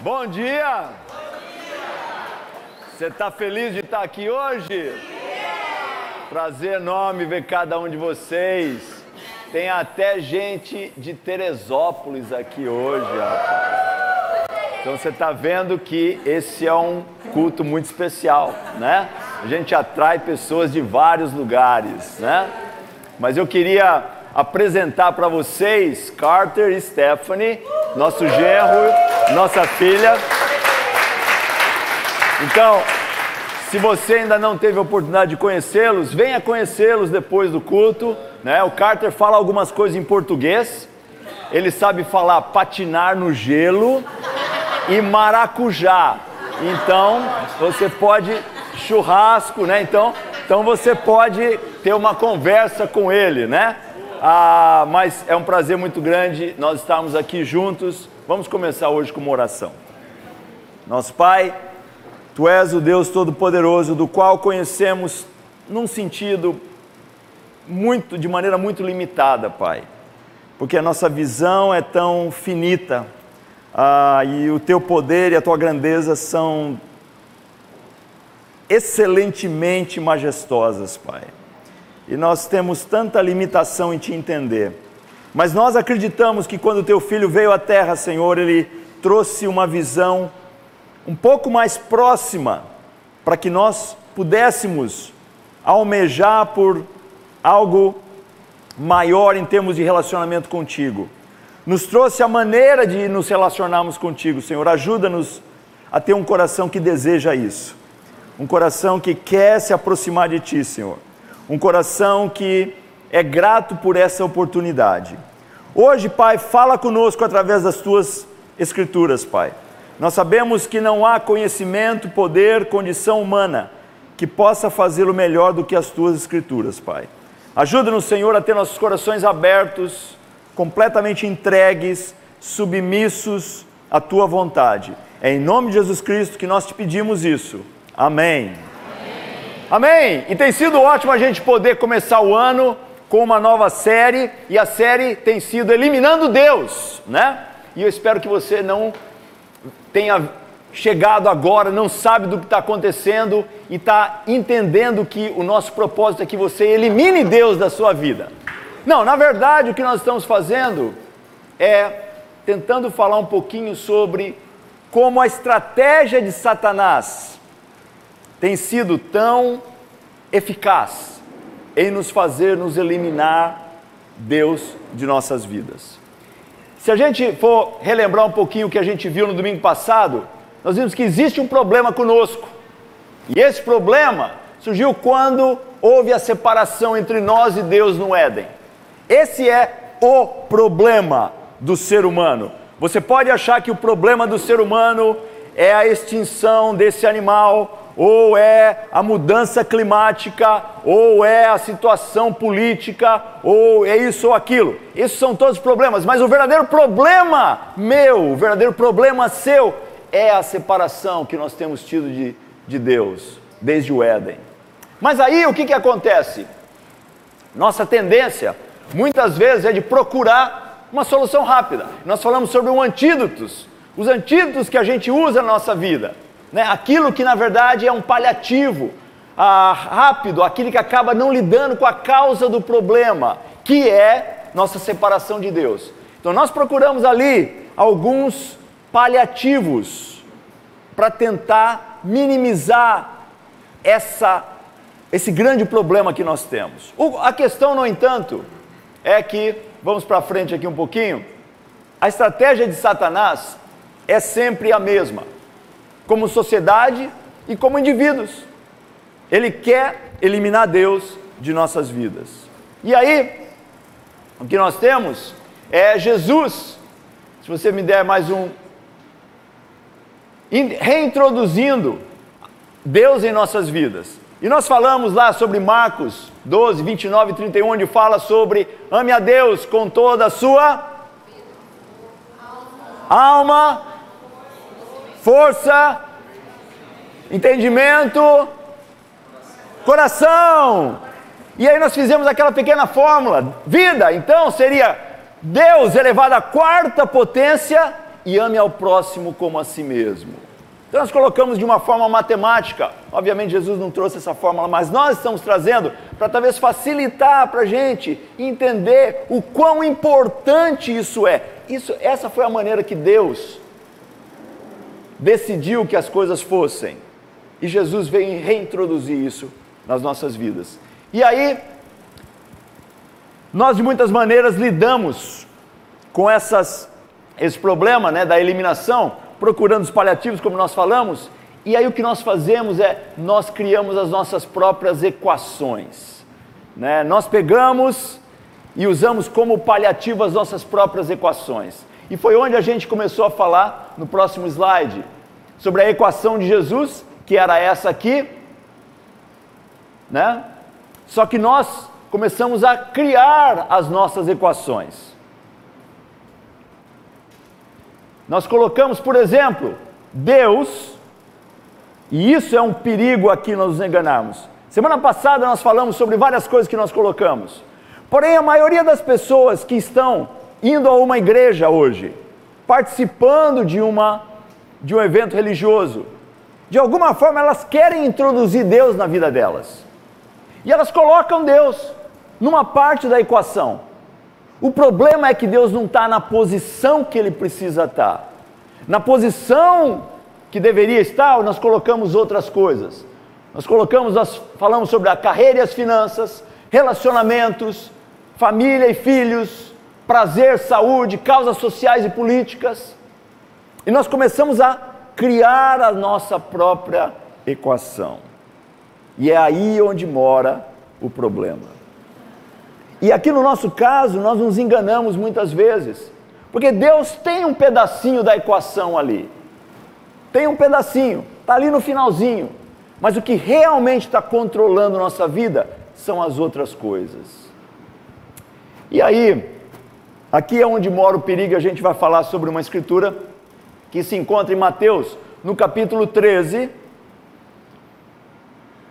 Bom dia! Você está feliz de estar aqui hoje? Prazer enorme ver cada um de vocês. Tem até gente de Teresópolis aqui hoje. Então você está vendo que esse é um culto muito especial, né? A gente atrai pessoas de vários lugares, né? Mas eu queria apresentar para vocês Carter e Stephanie, nosso genro, nossa filha. Então, se você ainda não teve a oportunidade de conhecê-los, venha conhecê-los depois do culto. Né? O Carter fala algumas coisas em português. Ele sabe falar patinar no gelo e maracujá. Então, você pode churrasco, né? Então, então você pode ter uma conversa com ele, né? Ah, mas é um prazer muito grande nós estarmos aqui juntos. Vamos começar hoje com uma oração. Nosso Pai, Tu és o Deus Todo-Poderoso, do qual conhecemos num sentido muito, de maneira muito limitada, Pai, porque a nossa visão é tão finita ah, e o Teu poder e a Tua grandeza são excelentemente majestosas, Pai e nós temos tanta limitação em te entender. Mas nós acreditamos que quando teu filho veio à terra, Senhor, ele trouxe uma visão um pouco mais próxima para que nós pudéssemos almejar por algo maior em termos de relacionamento contigo. Nos trouxe a maneira de nos relacionarmos contigo, Senhor. Ajuda-nos a ter um coração que deseja isso. Um coração que quer se aproximar de ti, Senhor um coração que é grato por essa oportunidade. Hoje, Pai, fala conosco através das tuas escrituras, Pai. Nós sabemos que não há conhecimento, poder, condição humana que possa fazê-lo melhor do que as tuas escrituras, Pai. Ajuda-nos, Senhor, a ter nossos corações abertos, completamente entregues, submissos à tua vontade. É em nome de Jesus Cristo que nós te pedimos isso. Amém. Amém? E tem sido ótimo a gente poder começar o ano com uma nova série, e a série tem sido Eliminando Deus, né? E eu espero que você não tenha chegado agora, não sabe do que está acontecendo e está entendendo que o nosso propósito é que você elimine Deus da sua vida. Não, na verdade, o que nós estamos fazendo é tentando falar um pouquinho sobre como a estratégia de Satanás tem sido tão eficaz em nos fazer nos eliminar Deus de nossas vidas. Se a gente for relembrar um pouquinho o que a gente viu no domingo passado, nós vimos que existe um problema conosco. E esse problema surgiu quando houve a separação entre nós e Deus no Éden. Esse é o problema do ser humano. Você pode achar que o problema do ser humano é a extinção desse animal, ou é a mudança climática, ou é a situação política, ou é isso ou aquilo. Esses são todos problemas, mas o verdadeiro problema meu, o verdadeiro problema seu, é a separação que nós temos tido de, de Deus, desde o Éden. Mas aí o que, que acontece? Nossa tendência, muitas vezes, é de procurar uma solução rápida. Nós falamos sobre um antídotos, os antídotos que a gente usa na nossa vida né? aquilo que na verdade é um paliativo ah, rápido, aquilo que acaba não lidando com a causa do problema, que é nossa separação de Deus. Então nós procuramos ali alguns paliativos para tentar minimizar essa, esse grande problema que nós temos. O, a questão, no entanto, é que, vamos para frente aqui um pouquinho, a estratégia de Satanás é sempre a mesma como sociedade e como indivíduos. Ele quer eliminar Deus de nossas vidas. E aí, o que nós temos é Jesus. Se você me der mais um. Reintroduzindo Deus em nossas vidas. E nós falamos lá sobre Marcos 12, 29 e 31, onde fala sobre ame a Deus com toda a sua alma, força, entendimento, coração. E aí nós fizemos aquela pequena fórmula: vida, então seria Deus elevado à quarta potência e ame ao próximo como a si mesmo. Então nós colocamos de uma forma matemática, obviamente Jesus não trouxe essa fórmula, mas nós estamos trazendo para talvez facilitar para a gente entender o quão importante isso é. Isso, essa foi a maneira que Deus decidiu que as coisas fossem. E Jesus veio reintroduzir isso nas nossas vidas. E aí, nós de muitas maneiras lidamos com essas, esse problema né, da eliminação, procurando os paliativos, como nós falamos, e aí o que nós fazemos é, nós criamos as nossas próprias equações. Né? Nós pegamos e usamos como paliativo as nossas próprias equações. E foi onde a gente começou a falar, no próximo slide, sobre a equação de Jesus, que era essa aqui, né? Só que nós começamos a criar as nossas equações. Nós colocamos, por exemplo, Deus, e isso é um perigo aqui nós nos enganarmos. Semana passada nós falamos sobre várias coisas que nós colocamos. Porém, a maioria das pessoas que estão indo a uma igreja hoje, participando de, uma, de um evento religioso, de alguma forma elas querem introduzir Deus na vida delas. E elas colocam Deus numa parte da equação. O problema é que Deus não está na posição que ele precisa estar. Na posição que deveria estar, nós colocamos outras coisas. Nós colocamos, nós falamos sobre a carreira e as finanças, relacionamentos, família e filhos, prazer, saúde, causas sociais e políticas. E nós começamos a criar a nossa própria equação. E é aí onde mora o problema. E aqui no nosso caso, nós nos enganamos muitas vezes, porque Deus tem um pedacinho da equação ali, tem um pedacinho, está ali no finalzinho, mas o que realmente está controlando nossa vida são as outras coisas. E aí, aqui é onde mora o perigo, a gente vai falar sobre uma escritura que se encontra em Mateus, no capítulo 13,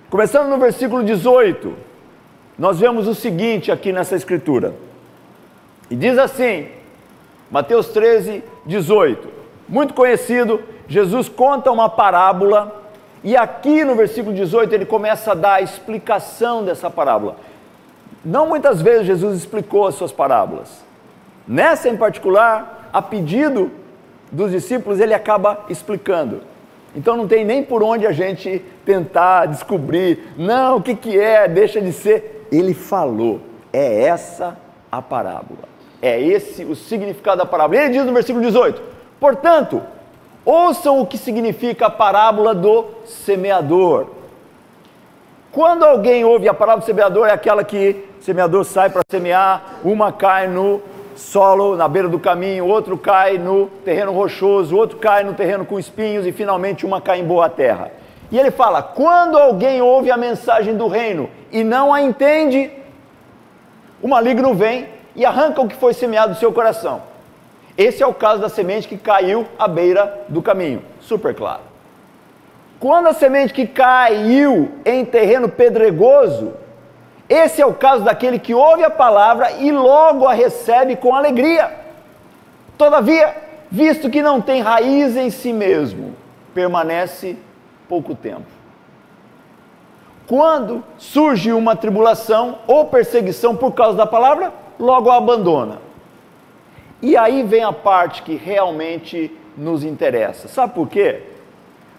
começando no versículo 18 nós vemos o seguinte aqui nessa escritura. E diz assim, Mateus 13, 18. Muito conhecido, Jesus conta uma parábola e aqui no versículo 18 ele começa a dar a explicação dessa parábola. Não muitas vezes Jesus explicou as suas parábolas. Nessa em particular, a pedido dos discípulos, ele acaba explicando. Então não tem nem por onde a gente tentar descobrir, não, o que, que é, deixa de ser ele falou. É essa a parábola. É esse o significado da parábola. Ele diz no versículo 18: Portanto, ouçam o que significa a parábola do semeador. Quando alguém ouve a parábola do semeador, é aquela que o semeador sai para semear, uma cai no solo na beira do caminho, outro cai no terreno rochoso, outro cai no terreno com espinhos e finalmente uma cai em boa terra. E ele fala: quando alguém ouve a mensagem do reino e não a entende, o maligno vem e arranca o que foi semeado do seu coração. Esse é o caso da semente que caiu à beira do caminho. Super claro. Quando a semente que caiu em terreno pedregoso, esse é o caso daquele que ouve a palavra e logo a recebe com alegria. Todavia, visto que não tem raiz em si mesmo, permanece pouco tempo. Quando surge uma tribulação ou perseguição por causa da palavra, logo a abandona. E aí vem a parte que realmente nos interessa. Sabe por quê?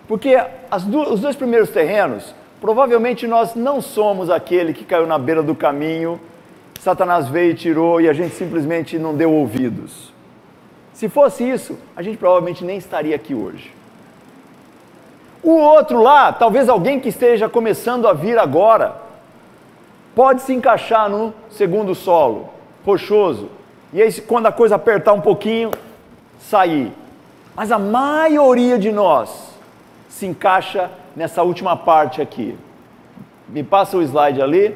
Porque os dois primeiros terrenos, provavelmente nós não somos aquele que caiu na beira do caminho, Satanás veio e tirou e a gente simplesmente não deu ouvidos. Se fosse isso, a gente provavelmente nem estaria aqui hoje. O outro lá, talvez alguém que esteja começando a vir agora, pode se encaixar no segundo solo, rochoso. E aí, quando a coisa apertar um pouquinho, sair. Mas a maioria de nós se encaixa nessa última parte aqui. Me passa o slide ali.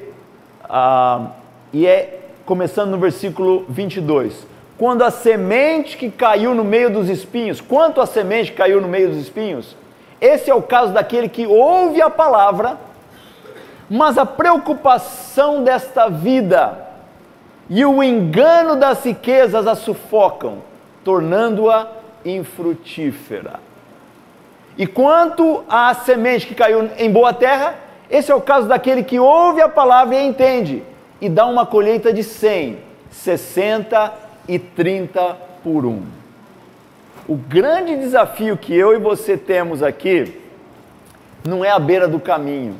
Ah, e é começando no versículo 22. Quando a semente que caiu no meio dos espinhos, quanto a semente caiu no meio dos espinhos? Esse é o caso daquele que ouve a palavra, mas a preocupação desta vida e o engano das riquezas a sufocam, tornando-a infrutífera. E quanto à semente que caiu em boa terra, esse é o caso daquele que ouve a palavra e a entende, e dá uma colheita de 100, 60 e 30 por um. O grande desafio que eu e você temos aqui não é a beira do caminho.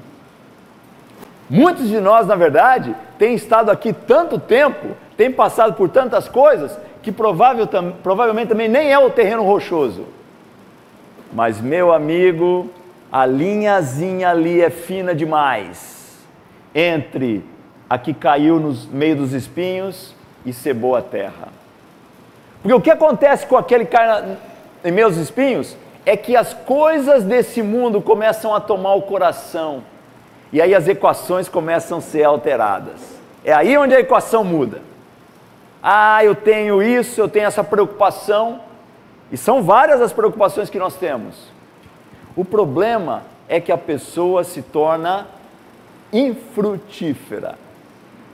Muitos de nós, na verdade, têm estado aqui tanto tempo, têm passado por tantas coisas, que provável, provavelmente também nem é o terreno rochoso. Mas, meu amigo, a linhazinha ali é fina demais entre a que caiu no meio dos espinhos e ser boa terra. Porque o que acontece com aquele que cai em meus espinhos é que as coisas desse mundo começam a tomar o coração e aí as equações começam a ser alteradas. É aí onde a equação muda. Ah, eu tenho isso, eu tenho essa preocupação, e são várias as preocupações que nós temos. O problema é que a pessoa se torna infrutífera.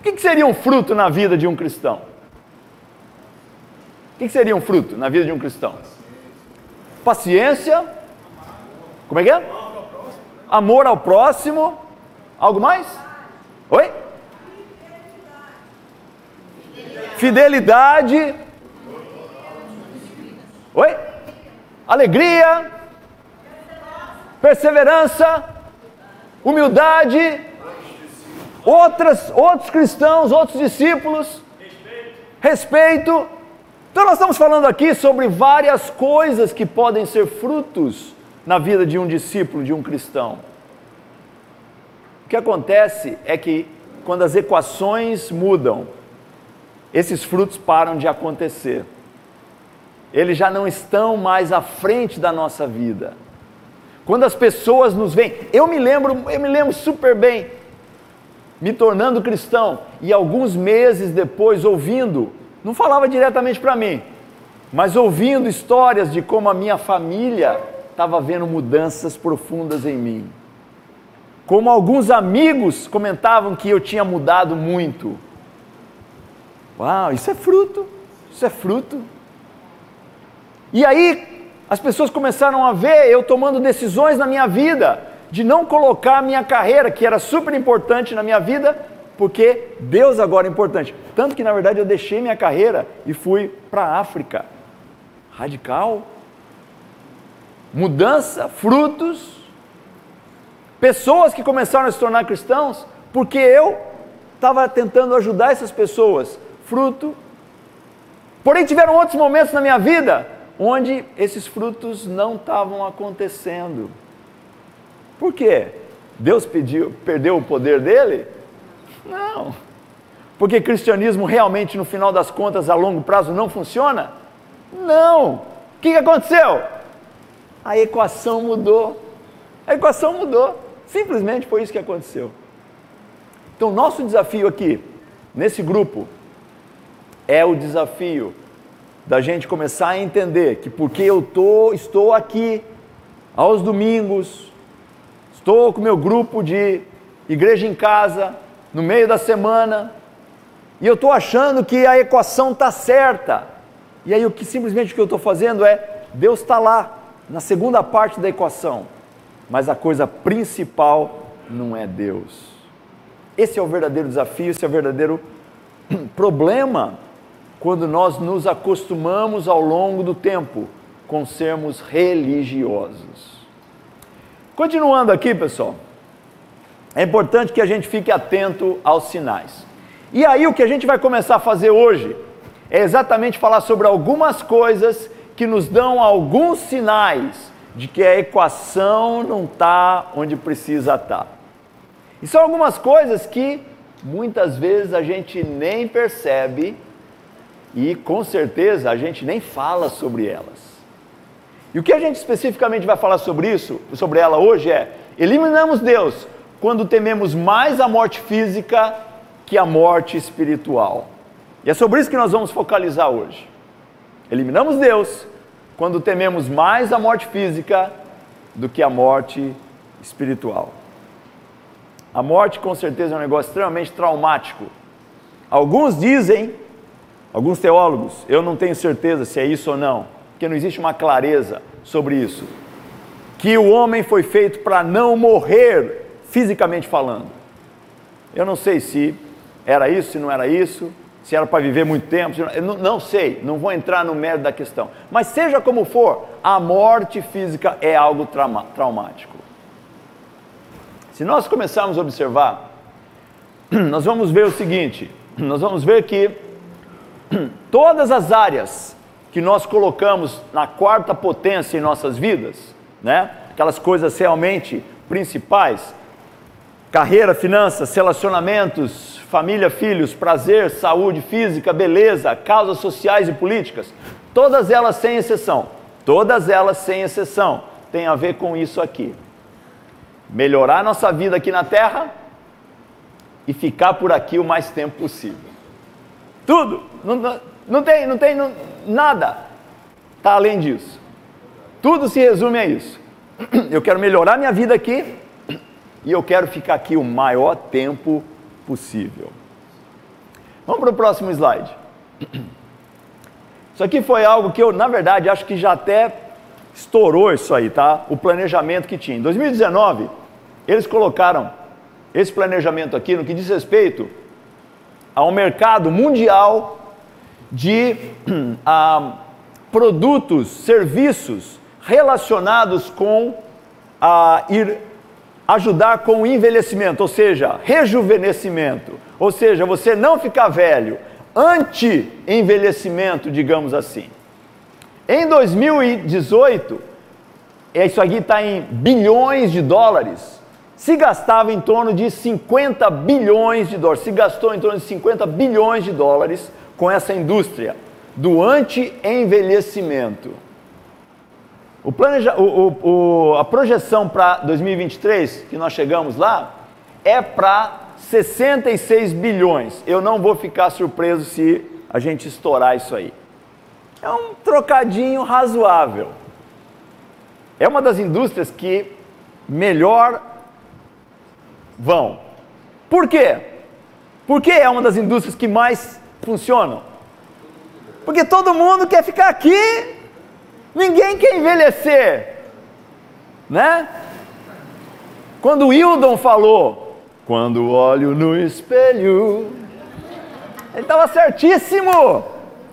O que, seria um fruto na vida de um cristão? O que, seria um fruto na vida de um cristão? Paciência. Como é que é? Amor ao próximo. Algo mais? Oi? Fidelidade. Oi? Alegria. Perseverança. Humildade. Outras, outros cristãos, outros discípulos. Respeito. Então, nós estamos falando aqui sobre várias coisas que podem ser frutos na vida de um discípulo, de um cristão. O que acontece é que quando as equações mudam, esses frutos param de acontecer. Eles já não estão mais à frente da nossa vida. Quando as pessoas nos veem, eu me lembro, eu me lembro super bem, me tornando cristão e alguns meses depois ouvindo, não falava diretamente para mim, mas ouvindo histórias de como a minha família estava vendo mudanças profundas em mim. Como alguns amigos comentavam que eu tinha mudado muito. Uau, isso é fruto, isso é fruto. E aí as pessoas começaram a ver eu tomando decisões na minha vida de não colocar a minha carreira, que era super importante na minha vida, porque Deus agora é importante. Tanto que na verdade eu deixei minha carreira e fui para a África. Radical. Mudança, frutos, Pessoas que começaram a se tornar cristãos porque eu estava tentando ajudar essas pessoas, fruto. Porém, tiveram outros momentos na minha vida onde esses frutos não estavam acontecendo. Por quê? Deus pediu, perdeu o poder dele? Não. Porque cristianismo realmente, no final das contas, a longo prazo não funciona? Não. O que aconteceu? A equação mudou. A equação mudou. Simplesmente foi isso que aconteceu. Então, nosso desafio aqui, nesse grupo, é o desafio da gente começar a entender que porque eu tô, estou aqui aos domingos, estou com meu grupo de igreja em casa, no meio da semana, e eu estou achando que a equação está certa. E aí o que simplesmente o que eu estou fazendo é Deus está lá, na segunda parte da equação mas a coisa principal não é Deus. Esse é o verdadeiro desafio, esse é o verdadeiro problema quando nós nos acostumamos ao longo do tempo com sermos religiosos. Continuando aqui, pessoal, é importante que a gente fique atento aos sinais. E aí, o que a gente vai começar a fazer hoje é exatamente falar sobre algumas coisas que nos dão alguns sinais de que a equação não está onde precisa estar. Tá. E são algumas coisas que muitas vezes a gente nem percebe e com certeza a gente nem fala sobre elas. E o que a gente especificamente vai falar sobre isso, sobre ela hoje é: eliminamos Deus quando tememos mais a morte física que a morte espiritual. E é sobre isso que nós vamos focalizar hoje. Eliminamos Deus quando tememos mais a morte física do que a morte espiritual. A morte, com certeza, é um negócio extremamente traumático. Alguns dizem, alguns teólogos, eu não tenho certeza se é isso ou não, porque não existe uma clareza sobre isso. Que o homem foi feito para não morrer, fisicamente falando. Eu não sei se era isso, se não era isso, se era para viver muito tempo, não, não, sei, não vou entrar no mérito da questão. Mas seja como for, a morte física é algo trauma, traumático. Se nós começarmos a observar, nós vamos ver o seguinte: nós vamos ver que todas as áreas que nós colocamos na quarta potência em nossas vidas, né? Aquelas coisas realmente principais, carreira, finanças, relacionamentos, família, filhos, prazer, saúde física, beleza, causas sociais e políticas, todas elas sem exceção, todas elas sem exceção, têm a ver com isso aqui. Melhorar nossa vida aqui na terra e ficar por aqui o mais tempo possível. Tudo, não, não tem, não tem não, nada está além disso. Tudo se resume a isso. Eu quero melhorar minha vida aqui e eu quero ficar aqui o maior tempo possível. Vamos para o próximo slide. Isso aqui foi algo que eu, na verdade, acho que já até estourou isso aí, tá? O planejamento que tinha. Em 2019, eles colocaram esse planejamento aqui no que diz respeito ao mercado mundial de a, produtos, serviços relacionados com a ir ajudar com o envelhecimento, ou seja, rejuvenescimento, ou seja, você não ficar velho, anti-envelhecimento, digamos assim. Em 2018, isso aqui está em bilhões de dólares, se gastava em torno de 50 bilhões de dólares, se gastou em torno de 50 bilhões de dólares com essa indústria do anti-envelhecimento. O planeja, o, o, a projeção para 2023, que nós chegamos lá, é para 66 bilhões. Eu não vou ficar surpreso se a gente estourar isso aí. É um trocadinho razoável. É uma das indústrias que melhor vão. Por quê? Porque é uma das indústrias que mais funcionam. Porque todo mundo quer ficar aqui, ninguém quer envelhecer, né? Quando o Hildon falou, quando olho no espelho, ele estava certíssimo,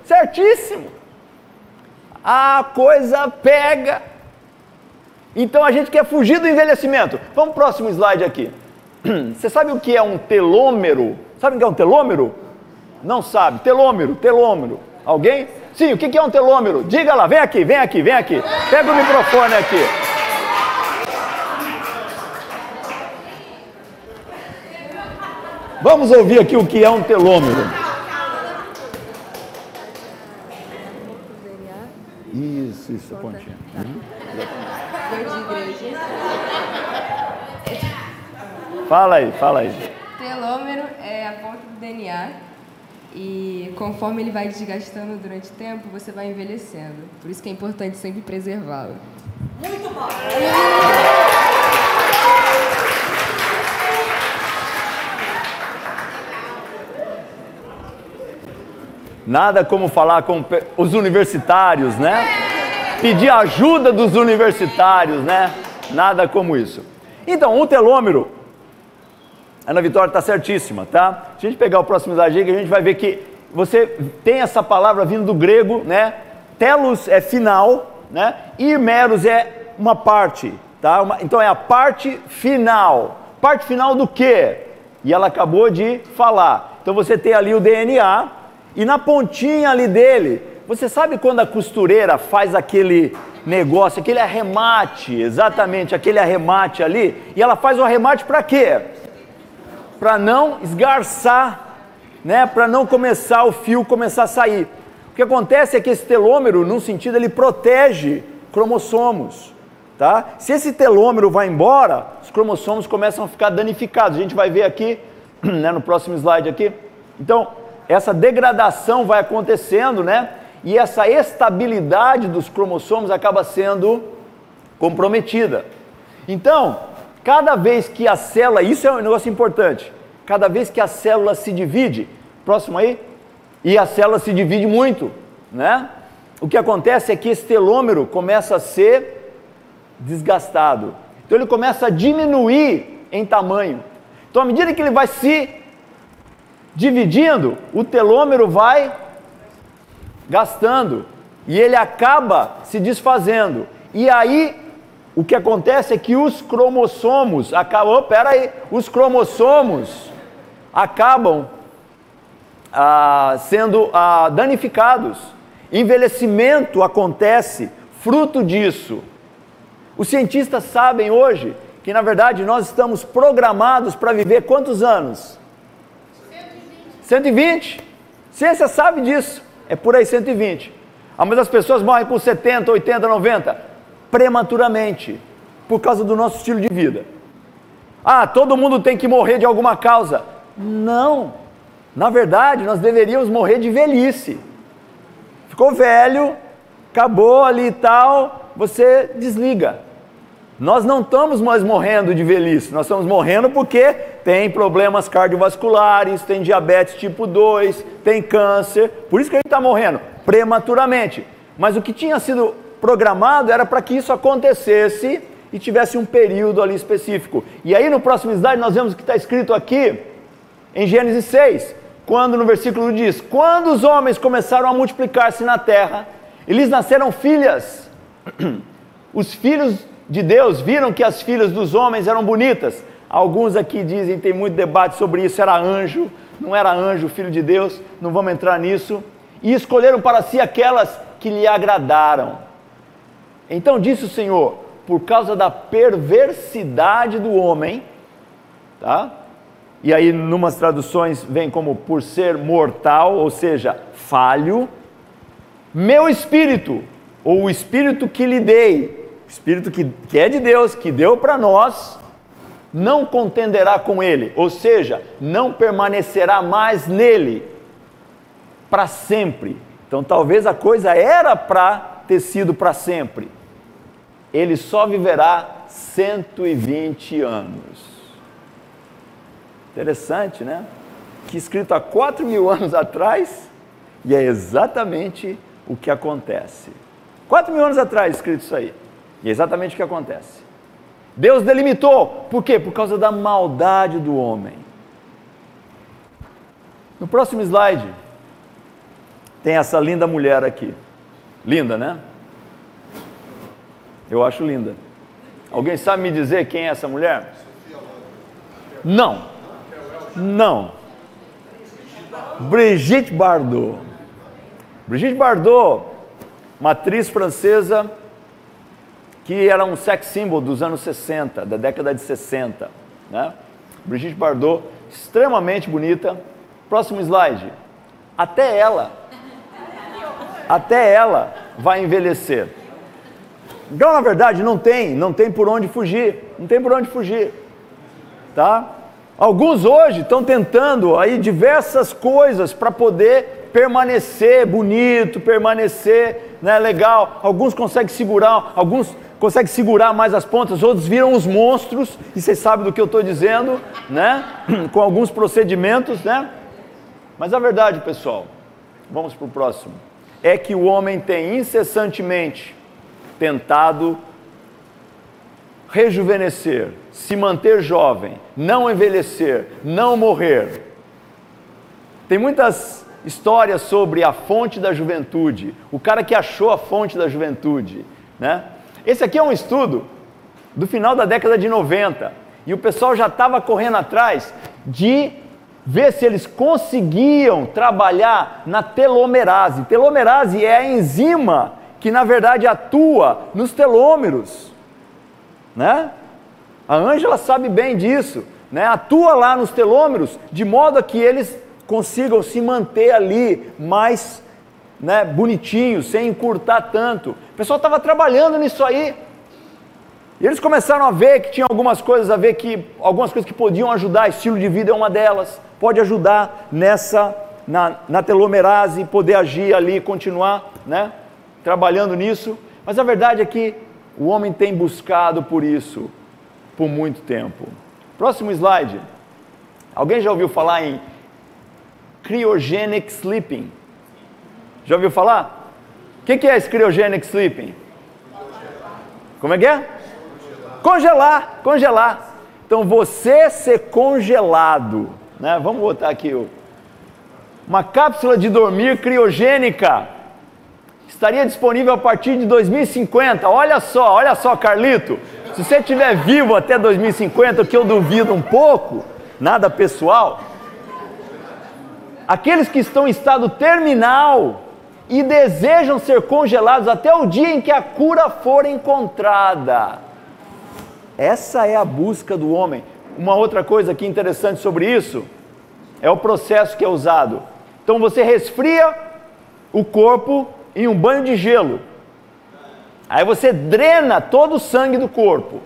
certíssimo. A coisa pega. Então a gente quer fugir do envelhecimento. Vamos para o próximo slide aqui. Você sabe o que é um telômero? Sabe o que é um telômero? Não sabe. Telômero, telômero. Alguém? Sim, o que é um telômero? Diga lá, vem aqui, vem aqui, vem aqui. Pega o microfone aqui. Vamos ouvir aqui o que é um telômero. Isso, isso, pontinha. Uhum. Fala aí, fala aí. Telômero é a ponta do DNA e conforme ele vai desgastando durante o tempo, você vai envelhecendo. Por isso que é importante sempre preservá-lo. Muito bom! Nada como falar com os universitários, né? Pedir ajuda dos universitários, né? Nada como isso. Então, o telômero Ana Vitória está certíssima, tá? Se a gente pegar o próximo slide a gente vai ver que você tem essa palavra vindo do grego, né? Telos é final, né? E meros é uma parte, tá? Uma, então é a parte final. Parte final do quê? E ela acabou de falar. Então você tem ali o DNA e na pontinha ali dele, você sabe quando a costureira faz aquele negócio, aquele arremate, exatamente aquele arremate ali, e ela faz o arremate para quê? Para não esgarçar, né, para não começar o fio começar a sair. O que acontece é que esse telômero, num sentido, ele protege cromossomos, tá? Se esse telômero vai embora, os cromossomos começam a ficar danificados. A gente vai ver aqui, né, no próximo slide aqui. Então, essa degradação vai acontecendo, né? E essa estabilidade dos cromossomos acaba sendo comprometida. Então, Cada vez que a célula, isso é um negócio importante, cada vez que a célula se divide, próximo aí, e a célula se divide muito, né? o que acontece é que esse telômero começa a ser desgastado. Então ele começa a diminuir em tamanho. Então, à medida que ele vai se dividindo, o telômero vai gastando e ele acaba se desfazendo. E aí o que acontece é que os cromossomos acabam, oh, pera aí, os cromossomos acabam ah, sendo ah, danificados. Envelhecimento acontece fruto disso. Os cientistas sabem hoje que na verdade nós estamos programados para viver quantos anos? 120. 120. Ciência sabe disso. É por aí 120. Ah, mas as pessoas morrem com 70, 80, 90 prematuramente por causa do nosso estilo de vida. Ah, todo mundo tem que morrer de alguma causa. Não. Na verdade, nós deveríamos morrer de velhice. Ficou velho, acabou ali e tal, você desliga. Nós não estamos mais morrendo de velhice, nós estamos morrendo porque tem problemas cardiovasculares, tem diabetes tipo 2, tem câncer, por isso que a gente está morrendo prematuramente. Mas o que tinha sido programado era para que isso acontecesse e tivesse um período ali específico. E aí no próximo slide nós vemos o que está escrito aqui em Gênesis 6, quando no versículo diz: Quando os homens começaram a multiplicar-se na terra, eles nasceram filhas. Os filhos de Deus viram que as filhas dos homens eram bonitas. Alguns aqui dizem, tem muito debate sobre isso, era anjo, não era anjo, filho de Deus, não vamos entrar nisso. E escolheram para si aquelas que lhe agradaram. Então disse o Senhor: por causa da perversidade do homem, tá? E aí, numas traduções, vem como por ser mortal, ou seja, falho, meu espírito, ou o espírito que lhe dei, espírito que, que é de Deus, que deu para nós, não contenderá com ele, ou seja, não permanecerá mais nele para sempre. Então, talvez a coisa era para ter sido para sempre, ele só viverá 120 anos. Interessante, né? Que escrito há 4 mil anos atrás, e é exatamente o que acontece. 4 mil anos atrás escrito isso aí, e é exatamente o que acontece. Deus delimitou, por quê? Por causa da maldade do homem. No próximo slide, tem essa linda mulher aqui. Linda, né? Eu acho linda. Alguém sabe me dizer quem é essa mulher? Não. Não. Brigitte Bardot. Brigitte Bardot, uma atriz francesa que era um sex symbol dos anos 60, da década de 60. Né? Brigitte Bardot, extremamente bonita. Próximo slide. Até ela, até ela vai envelhecer. Então, na verdade, não tem, não tem por onde fugir, não tem por onde fugir, tá? Alguns hoje estão tentando aí diversas coisas para poder permanecer bonito, permanecer né, legal. Alguns conseguem segurar, alguns conseguem segurar mais as pontas, outros viram os monstros, e vocês sabem do que eu estou dizendo, né? Com alguns procedimentos, né? Mas a verdade, pessoal, vamos para o próximo, é que o homem tem incessantemente tentado rejuvenescer, se manter jovem, não envelhecer, não morrer. Tem muitas histórias sobre a fonte da juventude, o cara que achou a fonte da juventude, né? Esse aqui é um estudo do final da década de 90 e o pessoal já estava correndo atrás de ver se eles conseguiam trabalhar na telomerase. Telomerase é a enzima que na verdade atua nos telômeros, né? A Ângela sabe bem disso, né? Atua lá nos telômeros de modo a que eles consigam se manter ali mais né, bonitinhos, sem encurtar tanto. O pessoal estava trabalhando nisso aí. E eles começaram a ver que tinha algumas coisas a ver que algumas coisas que podiam ajudar, estilo de vida é uma delas, pode ajudar nessa na, na telomerase, poder agir ali, continuar, né? Trabalhando nisso, mas a verdade é que o homem tem buscado por isso por muito tempo. Próximo slide. Alguém já ouviu falar em cryogenic sleeping? Já ouviu falar? O que, que é esse cryogenic sleeping? Como é que é? Congelar, congelar. Então você ser congelado, né? Vamos botar aqui o uma cápsula de dormir criogênica estaria disponível a partir de 2050. Olha só, olha só, Carlito. Se você estiver vivo até 2050, o que eu duvido um pouco, nada pessoal. Aqueles que estão em estado terminal e desejam ser congelados até o dia em que a cura for encontrada. Essa é a busca do homem. Uma outra coisa aqui interessante sobre isso é o processo que é usado. Então você resfria o corpo em um banho de gelo. Aí você drena todo o sangue do corpo,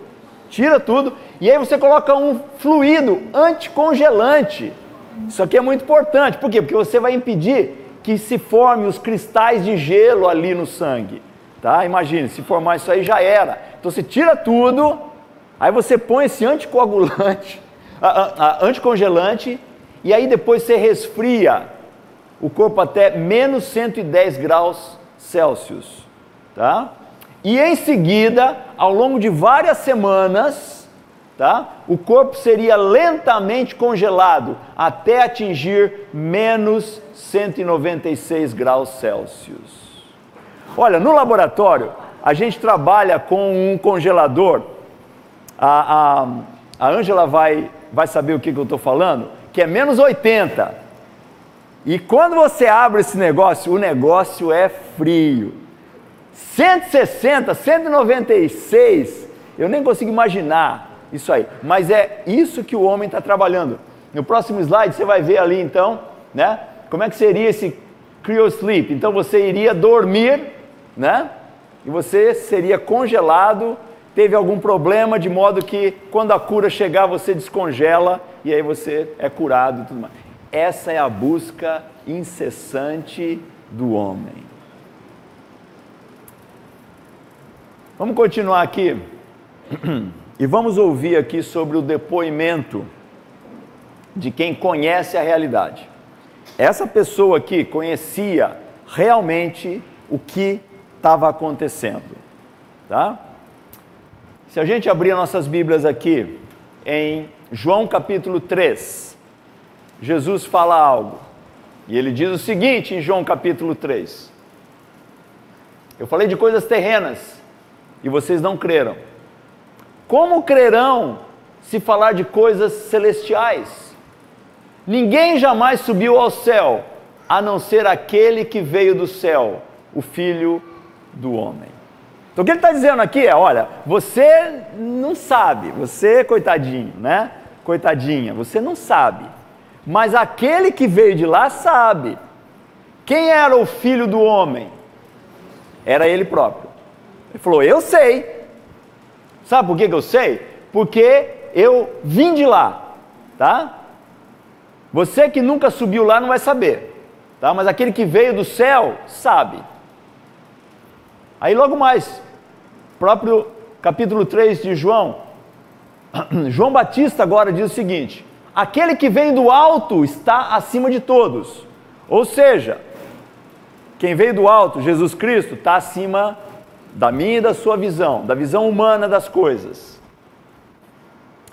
tira tudo, e aí você coloca um fluido anticongelante. Isso aqui é muito importante, por quê? Porque você vai impedir que se forme os cristais de gelo ali no sangue. Tá? Imagine, se formar isso aí já era. Então você tira tudo, aí você põe esse anticoagulante, a, a, a, anticongelante, e aí depois você resfria o corpo até menos 110 graus Celsius. Tá? E em seguida, ao longo de várias semanas, tá? o corpo seria lentamente congelado até atingir menos 196 graus Celsius. Olha, no laboratório, a gente trabalha com um congelador. A Ângela vai, vai saber o que, que eu estou falando, que é menos 80. E quando você abre esse negócio, o negócio é frio. 160, 196, eu nem consigo imaginar isso aí. Mas é isso que o homem está trabalhando. No próximo slide você vai ver ali então, né? Como é que seria esse cryosleep? Então você iria dormir, né? E você seria congelado, teve algum problema de modo que quando a cura chegar você descongela e aí você é curado e tudo mais. Essa é a busca incessante do homem. Vamos continuar aqui e vamos ouvir aqui sobre o depoimento de quem conhece a realidade. Essa pessoa aqui conhecia realmente o que estava acontecendo, tá? Se a gente abrir nossas Bíblias aqui em João capítulo 3, Jesus fala algo. E ele diz o seguinte em João capítulo 3. Eu falei de coisas terrenas e vocês não creram. Como crerão se falar de coisas celestiais? Ninguém jamais subiu ao céu, a não ser aquele que veio do céu, o Filho do Homem. Então o que ele está dizendo aqui é: olha, você não sabe, você, coitadinho, né? Coitadinha, você não sabe mas aquele que veio de lá sabe. Quem era o filho do homem? Era ele próprio. Ele falou: Eu sei. Sabe por que, que eu sei? Porque eu vim de lá, tá? Você que nunca subiu lá não vai saber, tá? Mas aquele que veio do céu sabe. Aí logo mais, próprio capítulo 3 de João, João Batista agora diz o seguinte: aquele que vem do alto está acima de todos. Ou seja, quem veio do alto, Jesus Cristo, está acima da minha e da sua visão, da visão humana das coisas.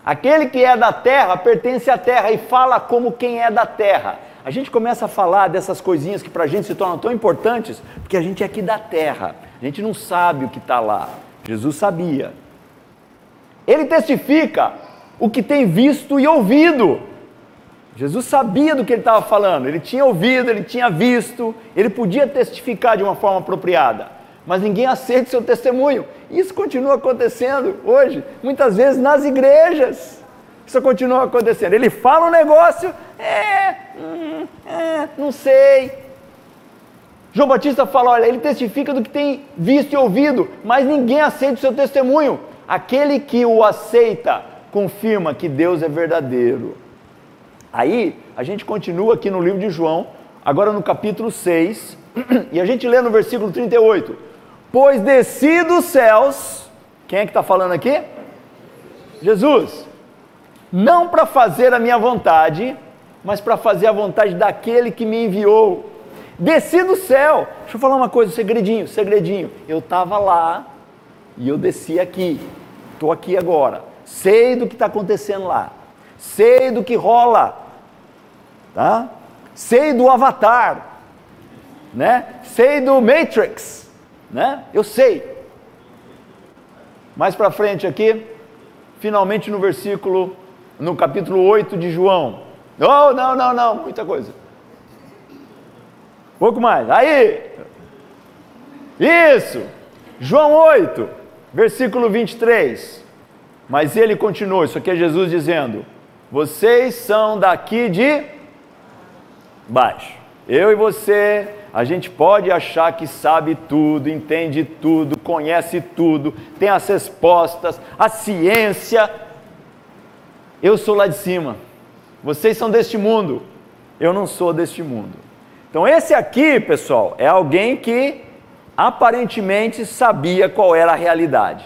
Aquele que é da terra pertence à terra e fala como quem é da terra. A gente começa a falar dessas coisinhas que para a gente se tornam tão importantes, porque a gente é aqui da terra, a gente não sabe o que está lá. Jesus sabia. Ele testifica o que tem visto e ouvido. Jesus sabia do que ele estava falando, ele tinha ouvido, ele tinha visto, ele podia testificar de uma forma apropriada, mas ninguém aceita seu testemunho. Isso continua acontecendo hoje, muitas vezes nas igrejas. Isso continua acontecendo. Ele fala um negócio, é, hum, é, não sei. João Batista fala: olha, ele testifica do que tem visto e ouvido, mas ninguém aceita o seu testemunho. Aquele que o aceita confirma que Deus é verdadeiro. Aí, a gente continua aqui no livro de João, agora no capítulo 6, e a gente lê no versículo 38. Pois desci dos céus, quem é que está falando aqui? Jesus. Não para fazer a minha vontade, mas para fazer a vontade daquele que me enviou. Desci do céu. Deixa eu falar uma coisa, segredinho, segredinho. Eu estava lá e eu desci aqui. Estou aqui agora. Sei do que está acontecendo lá. Sei do que rola. Tá? Sei do Avatar. Né? Sei do Matrix. Né? Eu sei. Mais para frente aqui, finalmente no versículo, no capítulo 8 de João. Oh, não, não, não, muita coisa. Pouco mais. Aí. Isso. João 8, versículo 23. Mas ele continuou, isso aqui é Jesus dizendo: Vocês são daqui de baixo. Eu e você, a gente pode achar que sabe tudo, entende tudo, conhece tudo, tem as respostas, a ciência. Eu sou lá de cima. Vocês são deste mundo. Eu não sou deste mundo. Então, esse aqui, pessoal, é alguém que aparentemente sabia qual era a realidade.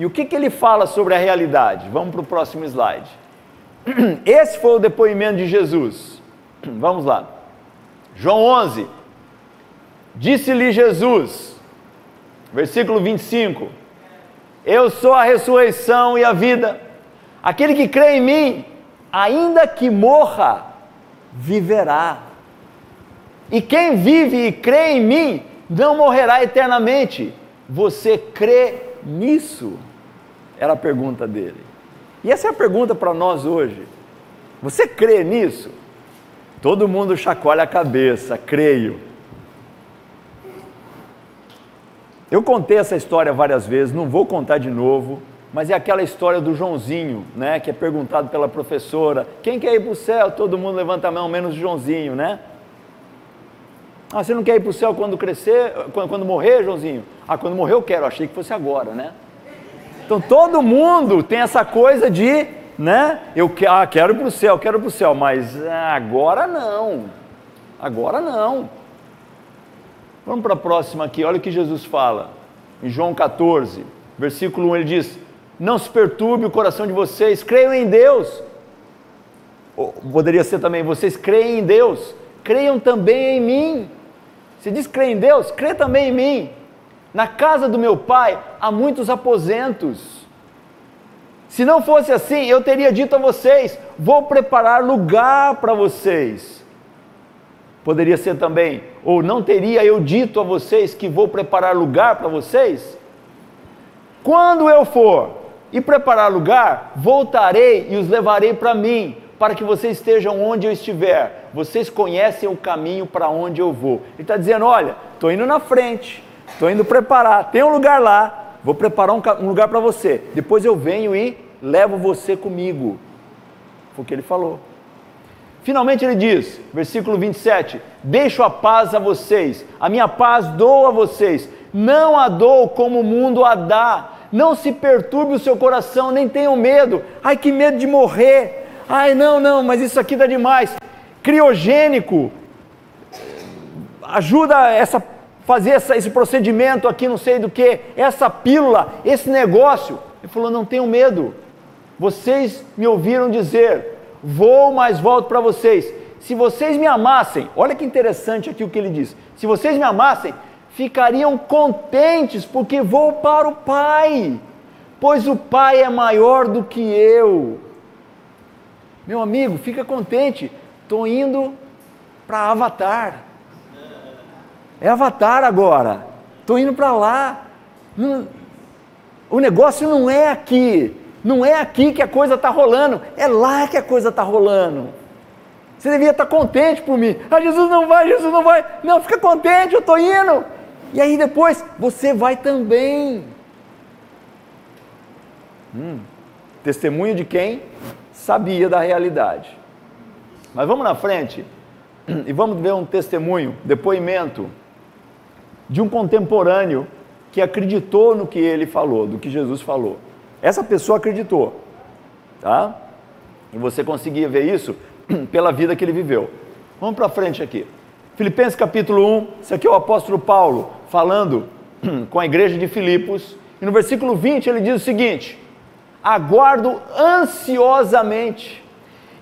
E o que, que ele fala sobre a realidade? Vamos para o próximo slide. Esse foi o depoimento de Jesus. Vamos lá. João 11. Disse-lhe Jesus, versículo 25: Eu sou a ressurreição e a vida. Aquele que crê em mim, ainda que morra, viverá. E quem vive e crê em mim não morrerá eternamente. Você crê nisso? Era a pergunta dele. E essa é a pergunta para nós hoje. Você crê nisso? Todo mundo chacoalha a cabeça, creio. Eu contei essa história várias vezes, não vou contar de novo, mas é aquela história do Joãozinho, né, que é perguntado pela professora: quem quer ir para o céu? Todo mundo levanta a mão, menos o Joãozinho, né? Ah, você não quer ir para o céu quando crescer, quando, quando morrer, Joãozinho? Ah, quando morrer eu quero, achei que fosse agora, né? Então todo mundo tem essa coisa de, né? Eu ah, quero para o céu, quero para o céu, mas ah, agora não. Agora não. Vamos para a próxima aqui, olha o que Jesus fala. Em João 14, versículo 1, ele diz: Não se perturbe o coração de vocês, creiam em Deus. Ou, poderia ser também, vocês creem em Deus, creiam também em mim. Se diz crê em Deus, crê também em mim. Na casa do meu pai há muitos aposentos. Se não fosse assim, eu teria dito a vocês: vou preparar lugar para vocês. Poderia ser também, ou não teria eu dito a vocês que vou preparar lugar para vocês? Quando eu for e preparar lugar, voltarei e os levarei para mim, para que vocês estejam onde eu estiver. Vocês conhecem o caminho para onde eu vou. Ele está dizendo: olha, estou indo na frente, estou indo preparar, tem um lugar lá, vou preparar um, um lugar para você. Depois eu venho e levo você comigo. Foi o que ele falou. Finalmente ele diz, versículo 27, deixo a paz a vocês, a minha paz dou a vocês, não a dou como o mundo a dá, não se perturbe o seu coração, nem tenham medo, ai que medo de morrer, Ai, não, não, mas isso aqui dá demais. Criogênico ajuda essa fazer essa, esse procedimento aqui, não sei do que, essa pílula, esse negócio. Ele falou: não tenham medo. Vocês me ouviram dizer: vou, mas volto para vocês. Se vocês me amassem, olha que interessante aqui o que ele diz: se vocês me amassem, ficariam contentes, porque vou para o Pai, pois o Pai é maior do que eu. Meu amigo, fica contente, estou indo para Avatar. É Avatar agora, estou indo para lá. O negócio não é aqui, não é aqui que a coisa está rolando, é lá que a coisa está rolando. Você devia estar tá contente por mim. Ah, Jesus não vai, Jesus não vai. Não, fica contente, eu estou indo. E aí depois você vai também. Hum, testemunho de quem? sabia da realidade. Mas vamos na frente e vamos ver um testemunho, depoimento de um contemporâneo que acreditou no que ele falou, do que Jesus falou. Essa pessoa acreditou, tá? E você conseguia ver isso pela vida que ele viveu. Vamos para frente aqui. Filipenses capítulo 1, isso aqui é o apóstolo Paulo falando com a igreja de Filipos, e no versículo 20 ele diz o seguinte: aguardo ansiosamente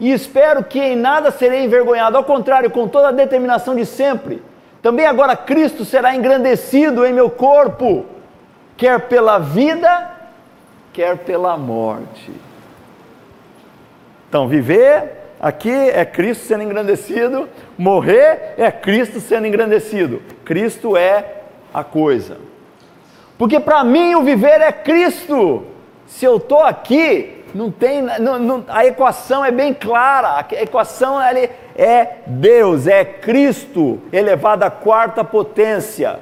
e espero que em nada serei envergonhado, ao contrário, com toda a determinação de sempre, Também agora Cristo será engrandecido em meu corpo, quer pela vida, quer pela morte. Então, viver aqui é Cristo sendo engrandecido, morrer é Cristo sendo engrandecido. Cristo é a coisa. Porque para mim o viver é Cristo. Se eu estou aqui, não tem, não, não, a equação é bem clara. A equação é Deus, é Cristo elevado à quarta potência.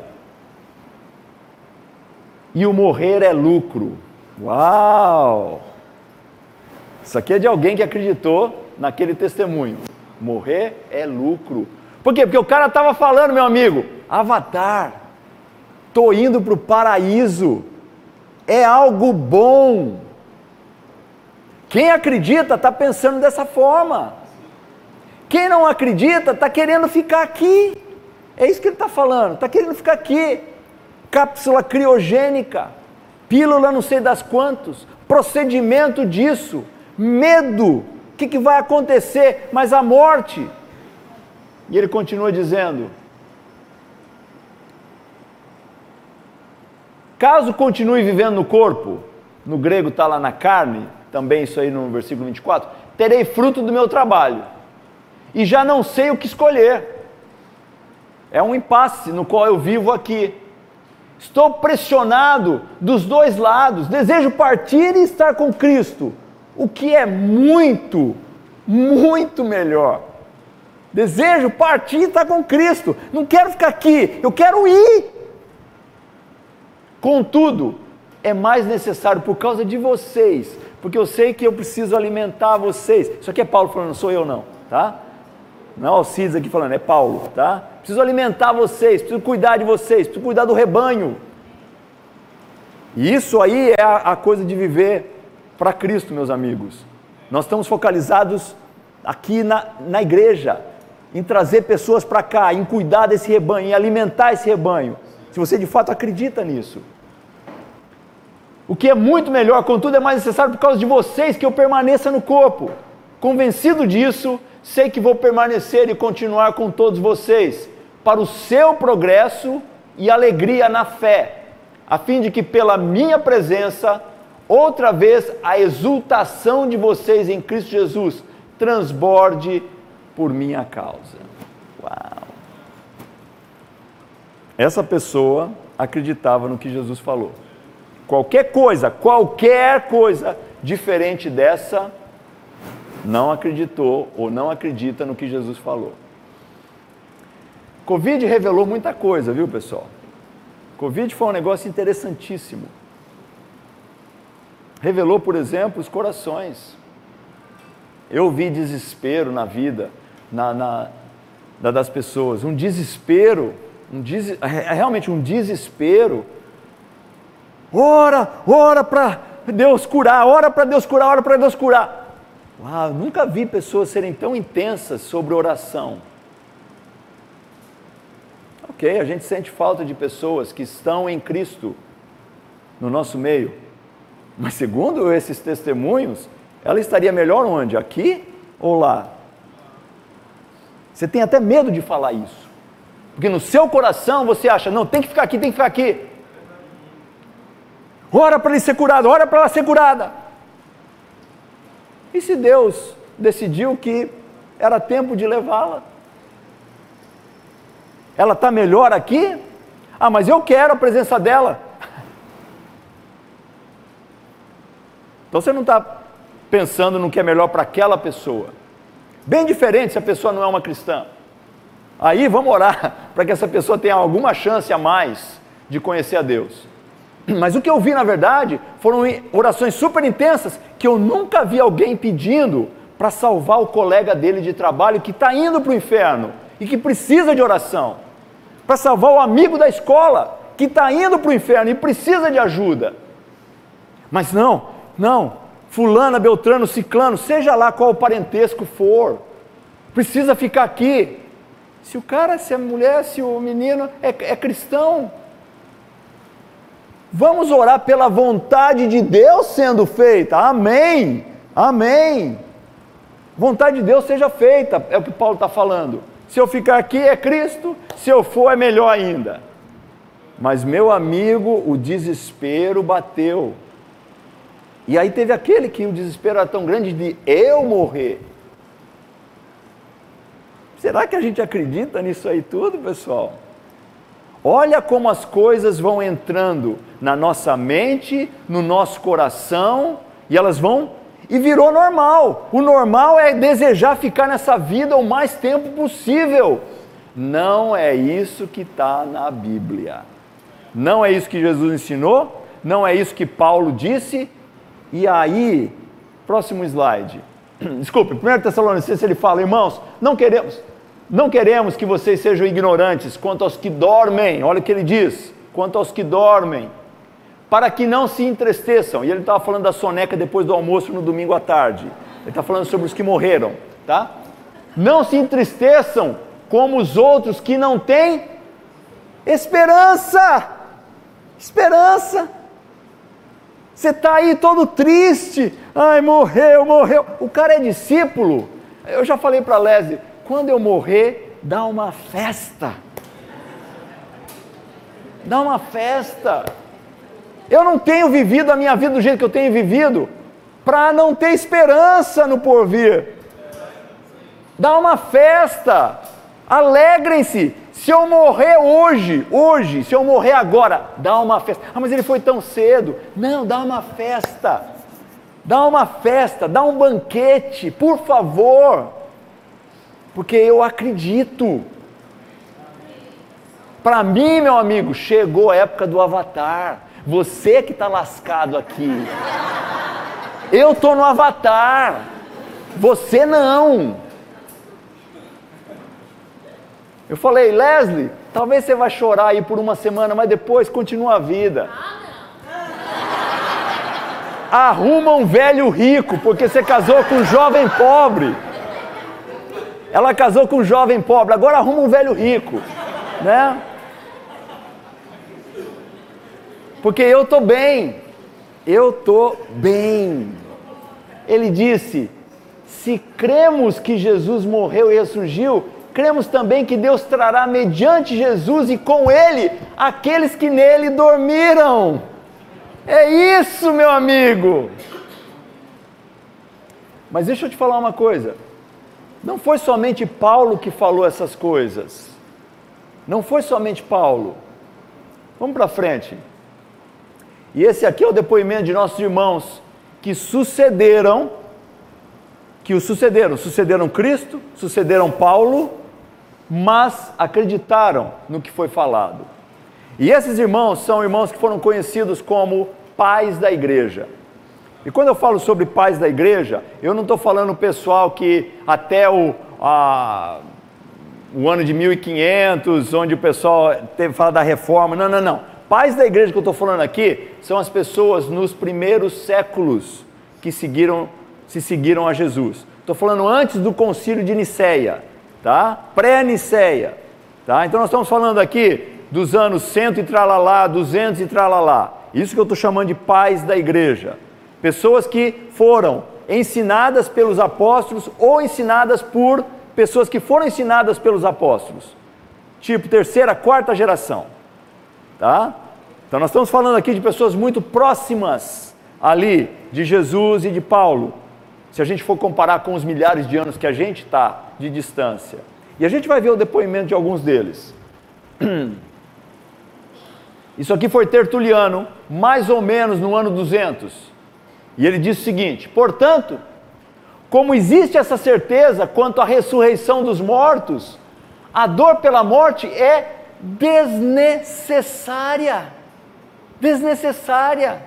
E o morrer é lucro. Uau! Isso aqui é de alguém que acreditou naquele testemunho. Morrer é lucro. Por quê? Porque o cara estava falando, meu amigo, Avatar, estou indo para o paraíso, é algo bom. Quem acredita está pensando dessa forma. Quem não acredita está querendo ficar aqui. É isso que ele está falando, está querendo ficar aqui. Cápsula criogênica, pílula não sei das quantos, procedimento disso medo. O que, que vai acontecer? Mas a morte. E ele continua dizendo: caso continue vivendo no corpo, no grego está lá na carne, também isso aí no versículo 24, terei fruto do meu trabalho, e já não sei o que escolher. É um impasse no qual eu vivo aqui. Estou pressionado dos dois lados, desejo partir e estar com Cristo o que é muito, muito melhor. Desejo partir e estar com Cristo. Não quero ficar aqui, eu quero ir. Contudo, é mais necessário por causa de vocês, porque eu sei que eu preciso alimentar vocês. Isso aqui é Paulo falando, não sou eu não, tá? Não é Alcides aqui falando, é Paulo, tá? Preciso alimentar vocês, preciso cuidar de vocês, preciso cuidar do rebanho. E isso aí é a, a coisa de viver para Cristo, meus amigos. Nós estamos focalizados aqui na, na igreja, em trazer pessoas para cá, em cuidar desse rebanho, em alimentar esse rebanho. Se você de fato acredita nisso. O que é muito melhor, contudo, é mais necessário por causa de vocês que eu permaneça no corpo. Convencido disso, sei que vou permanecer e continuar com todos vocês, para o seu progresso e alegria na fé, a fim de que pela minha presença outra vez a exultação de vocês em Cristo Jesus transborde por minha causa. Uau! Essa pessoa acreditava no que Jesus falou. Qualquer coisa, qualquer coisa diferente dessa, não acreditou ou não acredita no que Jesus falou. Covid revelou muita coisa, viu, pessoal? Covid foi um negócio interessantíssimo. Revelou, por exemplo, os corações. Eu vi desespero na vida na, na, das pessoas, um desespero, um des, é, é realmente um desespero. Ora, ora para Deus curar, ora para Deus curar, ora para Deus curar. Uau, nunca vi pessoas serem tão intensas sobre oração. Ok, a gente sente falta de pessoas que estão em Cristo no nosso meio mas segundo esses testemunhos, ela estaria melhor onde? Aqui ou lá? Você tem até medo de falar isso. Porque no seu coração você acha, não, tem que ficar aqui, tem que ficar aqui. Ora para ele ser curado, ora para ela ser curada. E se Deus decidiu que era tempo de levá-la? Ela está melhor aqui? Ah, mas eu quero a presença dela. Então você não está pensando no que é melhor para aquela pessoa. Bem diferente se a pessoa não é uma cristã. Aí vamos orar para que essa pessoa tenha alguma chance a mais de conhecer a Deus. Mas o que eu vi na verdade foram orações super intensas que eu nunca vi alguém pedindo para salvar o colega dele de trabalho que está indo para o inferno e que precisa de oração, para salvar o amigo da escola que está indo para o inferno e precisa de ajuda. Mas não, não, fulana, beltrano, ciclano, seja lá qual o parentesco for, precisa ficar aqui. Se o cara, se a mulher, se o menino é, é cristão, vamos orar pela vontade de Deus sendo feita. Amém. Amém. Vontade de Deus seja feita, é o que Paulo está falando. Se eu ficar aqui é Cristo, se eu for é melhor ainda. Mas meu amigo, o desespero bateu. E aí teve aquele que o desespero era tão grande de eu morrer. Será que a gente acredita nisso aí tudo, pessoal? Olha como as coisas vão entrando na nossa mente, no nosso coração, e elas vão e virou normal. O normal é desejar ficar nessa vida o mais tempo possível. Não é isso que está na Bíblia. Não é isso que Jesus ensinou, não é isso que Paulo disse. E aí, próximo slide. Desculpe, 1 Tessalonicenses ele fala, irmãos, não queremos, não queremos que vocês sejam ignorantes quanto aos que dormem. Olha o que ele diz: quanto aos que dormem, para que não se entristeçam. E ele estava falando da soneca depois do almoço no domingo à tarde. Ele está falando sobre os que morreram, tá? Não se entristeçam como os outros que não têm esperança. Esperança. Você está aí todo triste. Ai, morreu, morreu. O cara é discípulo. Eu já falei para a quando eu morrer, dá uma festa. Dá uma festa. Eu não tenho vivido a minha vida do jeito que eu tenho vivido para não ter esperança no porvir. Dá uma festa. Alegrem-se. Se eu morrer hoje, hoje, se eu morrer agora, dá uma festa. Ah, mas ele foi tão cedo. Não, dá uma festa. Dá uma festa, dá um banquete, por favor porque eu acredito. Para mim, meu amigo, chegou a época do avatar. Você que está lascado aqui. Eu estou no avatar. Você não. Eu falei, Leslie, talvez você vai chorar aí por uma semana, mas depois continua a vida. Arruma um velho rico, porque você casou com um jovem pobre. Ela casou com um jovem pobre, agora arruma um velho rico, né? Porque eu estou bem, eu estou bem. Ele disse: se cremos que Jesus morreu e ressurgiu, cremos também que Deus trará mediante Jesus e com ele aqueles que nele dormiram. É isso, meu amigo. Mas deixa eu te falar uma coisa. Não foi somente Paulo que falou essas coisas. Não foi somente Paulo. Vamos para frente. E esse aqui é o depoimento de nossos irmãos que sucederam, que o sucederam, sucederam Cristo, sucederam Paulo, mas acreditaram no que foi falado. E esses irmãos são irmãos que foram conhecidos como pais da igreja. E quando eu falo sobre pais da igreja, eu não estou falando pessoal que até o, a, o ano de 1500, onde o pessoal teve fala da reforma, não, não, não. Pais da igreja que eu estou falando aqui são as pessoas nos primeiros séculos que seguiram, se seguiram a Jesus. Estou falando antes do concílio de Niceia, tá? Pré-Niceia, tá? Então nós estamos falando aqui dos anos 100 e tralalá, 200 e tralalá. Isso que eu estou chamando de pais da igreja. Pessoas que foram ensinadas pelos apóstolos ou ensinadas por pessoas que foram ensinadas pelos apóstolos. Tipo terceira, quarta geração. Tá? Então nós estamos falando aqui de pessoas muito próximas ali de Jesus e de Paulo. Se a gente for comparar com os milhares de anos que a gente está de distância. E a gente vai ver o depoimento de alguns deles. Isso aqui foi Tertuliano, mais ou menos no ano 200. E ele diz o seguinte: portanto, como existe essa certeza quanto à ressurreição dos mortos, a dor pela morte é desnecessária. Desnecessária.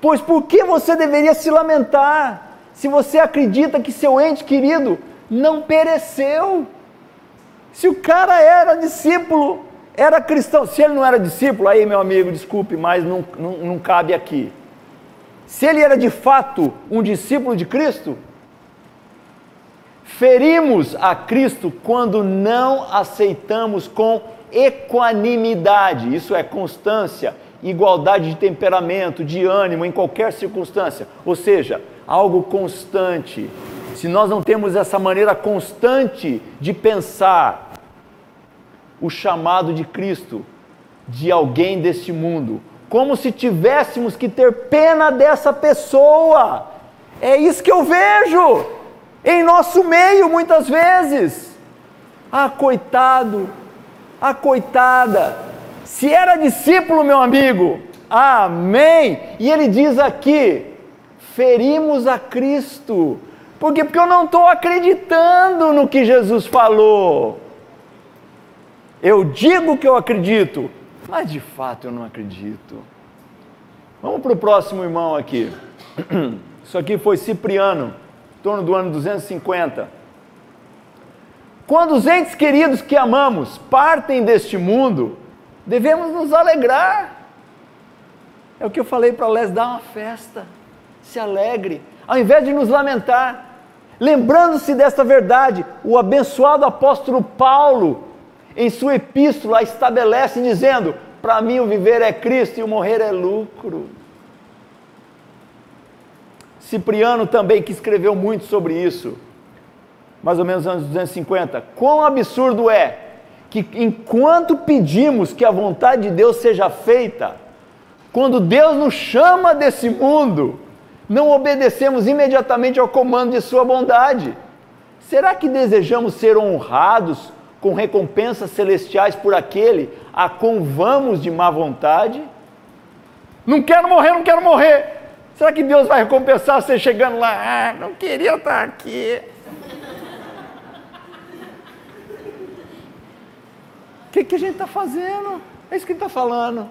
Pois por que você deveria se lamentar se você acredita que seu ente querido não pereceu? Se o cara era discípulo, era cristão, se ele não era discípulo, aí meu amigo, desculpe, mas não, não, não cabe aqui. Se ele era de fato um discípulo de Cristo, ferimos a Cristo quando não aceitamos com equanimidade, isso é constância, igualdade de temperamento, de ânimo em qualquer circunstância, ou seja, algo constante. se nós não temos essa maneira constante de pensar o chamado de Cristo de alguém deste mundo, como se tivéssemos que ter pena dessa pessoa. É isso que eu vejo em nosso meio muitas vezes. Ah, coitado, ah, coitada. Se era discípulo, meu amigo, amém. E ele diz aqui: ferimos a Cristo. Por quê? Porque eu não estou acreditando no que Jesus falou. Eu digo que eu acredito, mas de fato eu não acredito. Vamos para o próximo irmão aqui. Isso aqui foi Cipriano, em torno do ano 250. Quando os entes queridos que amamos partem deste mundo, devemos nos alegrar. É o que eu falei para Les, dar uma festa, se alegre, ao invés de nos lamentar. Lembrando-se desta verdade, o abençoado apóstolo Paulo, em sua epístola, estabelece dizendo: Para mim o viver é Cristo e o morrer é lucro. Cipriano também, que escreveu muito sobre isso, mais ou menos anos 250. Quão absurdo é que enquanto pedimos que a vontade de Deus seja feita, quando Deus nos chama desse mundo, não obedecemos imediatamente ao comando de Sua bondade? Será que desejamos ser honrados com recompensas celestiais por aquele a quem vamos de má vontade? Não quero morrer, não quero morrer. Será que Deus vai recompensar você chegando lá? Ah, não queria estar aqui. O que, que a gente está fazendo? É isso que ele está falando.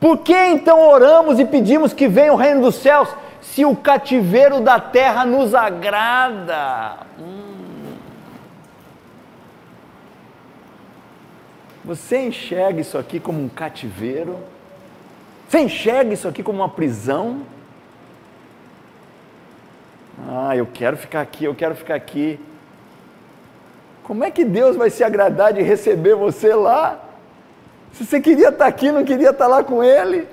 Por que então oramos e pedimos que venha o reino dos céus, se o cativeiro da terra nos agrada? Hum. Você enxerga isso aqui como um cativeiro? Você enxerga isso aqui como uma prisão? Ah, eu quero ficar aqui, eu quero ficar aqui. Como é que Deus vai se agradar de receber você lá? Se você queria estar aqui, não queria estar lá com Ele?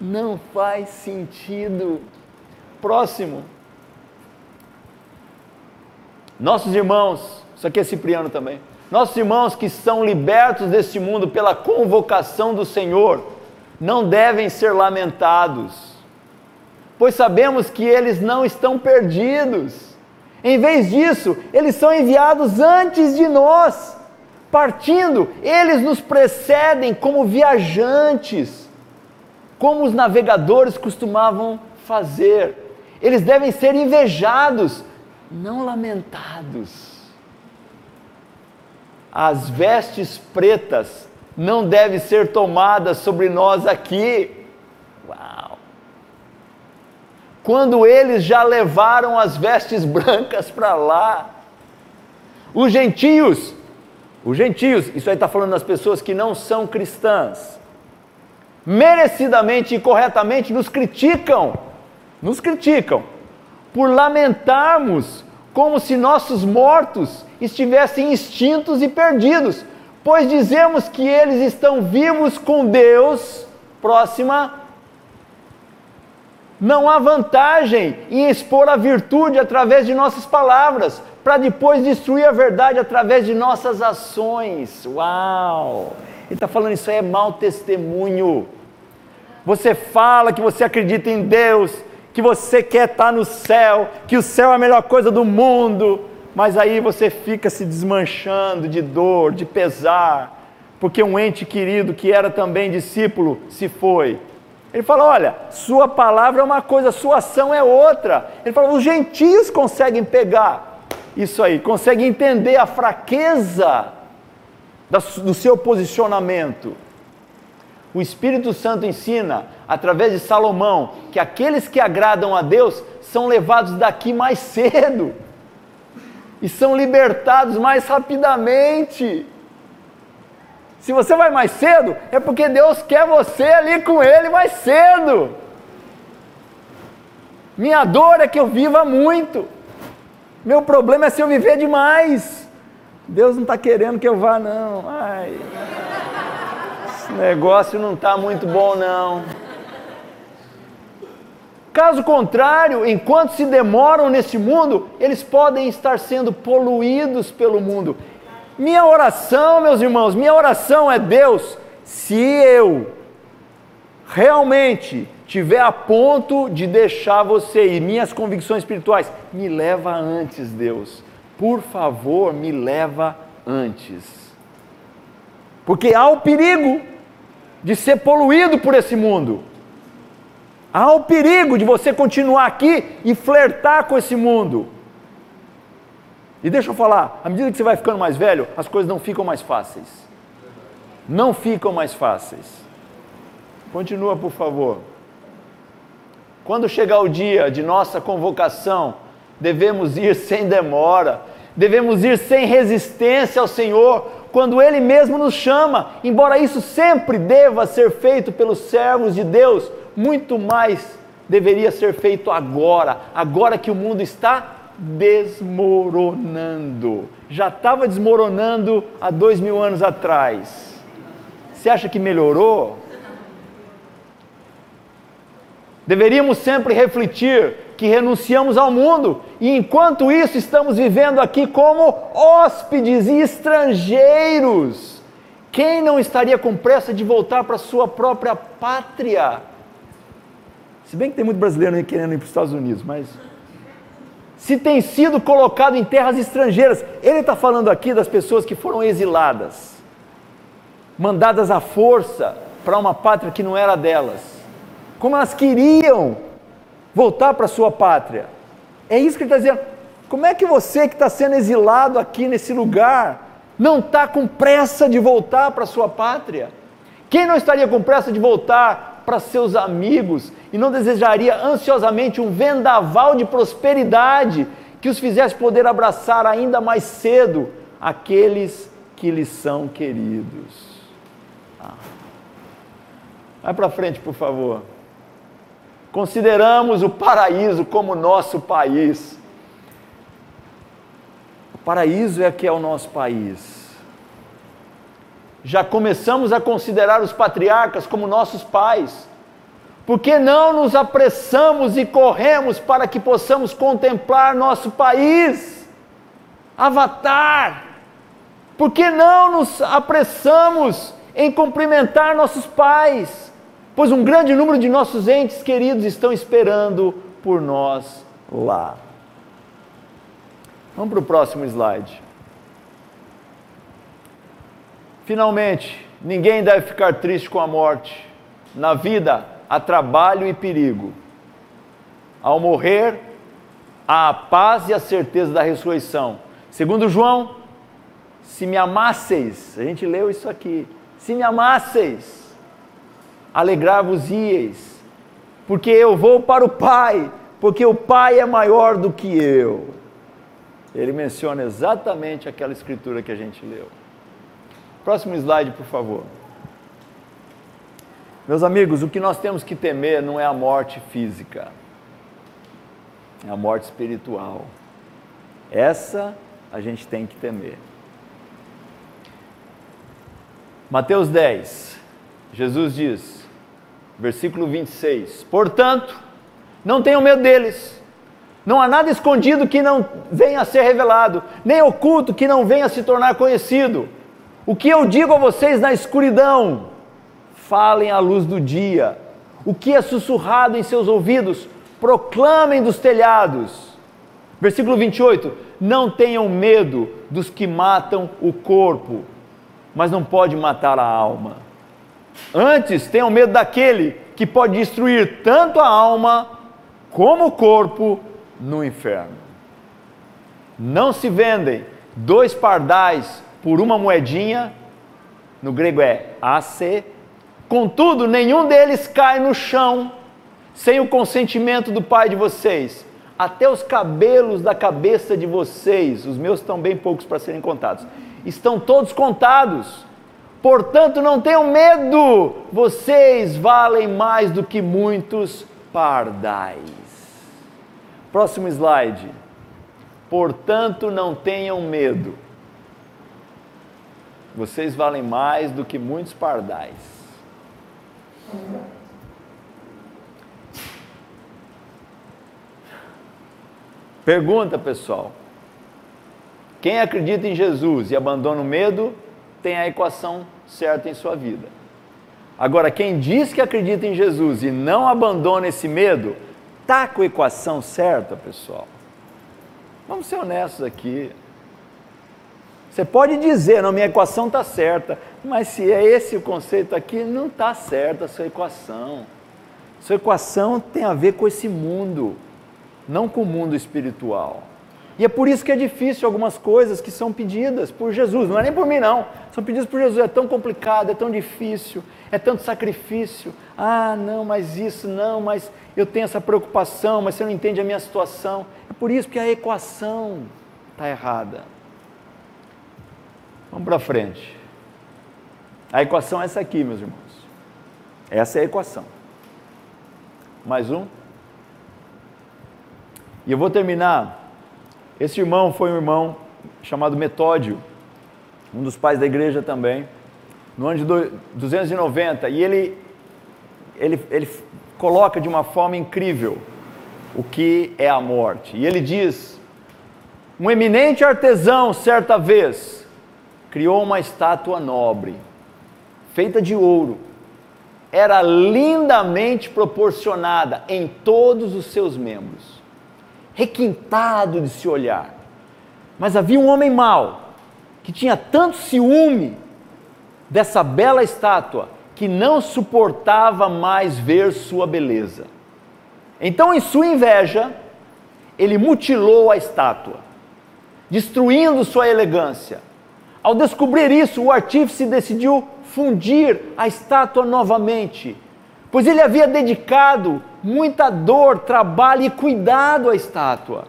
Não faz sentido. Próximo. Nossos irmãos, isso aqui é Cipriano também. Nossos irmãos que são libertos deste mundo pela convocação do Senhor, não devem ser lamentados, pois sabemos que eles não estão perdidos em vez disso, eles são enviados antes de nós. Partindo, eles nos precedem como viajantes, como os navegadores costumavam fazer. Eles devem ser invejados, não lamentados. As vestes pretas não devem ser tomadas sobre nós aqui. Uau! quando eles já levaram as vestes brancas para lá. Os gentios, os gentios, isso aí está falando das pessoas que não são cristãs, merecidamente e corretamente nos criticam, nos criticam, por lamentarmos como se nossos mortos estivessem extintos e perdidos, pois dizemos que eles estão vivos com Deus, próxima não há vantagem em expor a virtude através de nossas palavras, para depois destruir a verdade através de nossas ações. Uau! Ele está falando isso aí é mau testemunho. Você fala que você acredita em Deus, que você quer estar no céu, que o céu é a melhor coisa do mundo, mas aí você fica se desmanchando de dor, de pesar, porque um ente querido que era também discípulo se foi ele fala: olha, sua palavra é uma coisa, sua ação é outra. Ele fala: os gentios conseguem pegar isso aí, conseguem entender a fraqueza do seu posicionamento. O Espírito Santo ensina, através de Salomão, que aqueles que agradam a Deus são levados daqui mais cedo e são libertados mais rapidamente. Se você vai mais cedo, é porque Deus quer você ali com Ele mais cedo. Minha dor é que eu viva muito. Meu problema é se eu viver demais. Deus não está querendo que eu vá, não. Ai, negócio não está muito bom, não. Caso contrário, enquanto se demoram nesse mundo, eles podem estar sendo poluídos pelo mundo. Minha oração, meus irmãos, minha oração é Deus, se eu realmente tiver a ponto de deixar você e minhas convicções espirituais, me leva antes, Deus. Por favor, me leva antes. Porque há o perigo de ser poluído por esse mundo. Há o perigo de você continuar aqui e flertar com esse mundo. E deixa eu falar, à medida que você vai ficando mais velho, as coisas não ficam mais fáceis. Não ficam mais fáceis. Continua, por favor. Quando chegar o dia de nossa convocação, devemos ir sem demora, devemos ir sem resistência ao Senhor, quando Ele mesmo nos chama, embora isso sempre deva ser feito pelos servos de Deus, muito mais deveria ser feito agora, agora que o mundo está desmoronando. Já estava desmoronando há dois mil anos atrás. Você acha que melhorou? Deveríamos sempre refletir que renunciamos ao mundo e enquanto isso estamos vivendo aqui como hóspedes e estrangeiros. Quem não estaria com pressa de voltar para sua própria pátria? Se bem que tem muito brasileiro querendo ir para os Estados Unidos, mas. Se tem sido colocado em terras estrangeiras, ele está falando aqui das pessoas que foram exiladas, mandadas à força para uma pátria que não era delas, como elas queriam voltar para sua pátria. É isso que ele está dizendo. Como é que você que está sendo exilado aqui nesse lugar não está com pressa de voltar para sua pátria? Quem não estaria com pressa de voltar para seus amigos e não desejaria ansiosamente um vendaval de prosperidade que os fizesse poder abraçar ainda mais cedo aqueles que lhes são queridos. Ah. Vai para frente, por favor. Consideramos o paraíso como nosso país. O paraíso é que é o nosso país já começamos a considerar os patriarcas como nossos pais. Por que não nos apressamos e corremos para que possamos contemplar nosso país? Avatar. Por que não nos apressamos em cumprimentar nossos pais? Pois um grande número de nossos entes queridos estão esperando por nós lá. Vamos para o próximo slide. Finalmente, ninguém deve ficar triste com a morte. Na vida há trabalho e perigo. Ao morrer, há a paz e a certeza da ressurreição. Segundo João, se me amasseis, a gente leu isso aqui, se me amasseis, alegrar-vos-ieis, porque eu vou para o Pai, porque o Pai é maior do que eu. Ele menciona exatamente aquela escritura que a gente leu. Próximo slide, por favor. Meus amigos, o que nós temos que temer não é a morte física, é a morte espiritual. Essa a gente tem que temer. Mateus 10, Jesus diz, versículo 26: Portanto, não tenham medo deles, não há nada escondido que não venha a ser revelado, nem oculto que não venha a se tornar conhecido. O que eu digo a vocês na escuridão, falem à luz do dia. O que é sussurrado em seus ouvidos, proclamem dos telhados. Versículo 28: Não tenham medo dos que matam o corpo, mas não pode matar a alma. Antes, tenham medo daquele que pode destruir tanto a alma como o corpo no inferno. Não se vendem dois pardais por uma moedinha, no grego é AC. Contudo, nenhum deles cai no chão sem o consentimento do Pai de vocês. Até os cabelos da cabeça de vocês, os meus estão bem poucos para serem contados, estão todos contados. Portanto, não tenham medo, vocês valem mais do que muitos pardais. Próximo slide. Portanto, não tenham medo vocês valem mais do que muitos pardais. Pergunta, pessoal. Quem acredita em Jesus e abandona o medo, tem a equação certa em sua vida. Agora, quem diz que acredita em Jesus e não abandona esse medo, está com a equação certa, pessoal. Vamos ser honestos aqui. Você pode dizer, não, minha equação está certa, mas se é esse o conceito aqui, não está certa a sua equação. Sua equação tem a ver com esse mundo, não com o mundo espiritual. E é por isso que é difícil algumas coisas que são pedidas por Jesus, não é nem por mim não, são pedidas por Jesus, é tão complicado, é tão difícil, é tanto sacrifício. Ah, não, mas isso, não, mas eu tenho essa preocupação, mas você não entende a minha situação. É por isso que a equação está errada. Vamos para frente. A equação é essa aqui, meus irmãos. Essa é a equação. Mais um. E eu vou terminar esse irmão foi um irmão chamado Metódio, um dos pais da igreja também, no ano de 290, e ele, ele, ele coloca de uma forma incrível o que é a morte. E ele diz: Um eminente artesão, certa vez, criou uma estátua nobre, feita de ouro, era lindamente proporcionada em todos os seus membros requintado de se olhar. Mas havia um homem mau que tinha tanto ciúme dessa bela estátua que não suportava mais ver sua beleza. Então, em sua inveja, ele mutilou a estátua, destruindo sua elegância. Ao descobrir isso, o artífice decidiu fundir a estátua novamente, pois ele havia dedicado muita dor, trabalho e cuidado à estátua.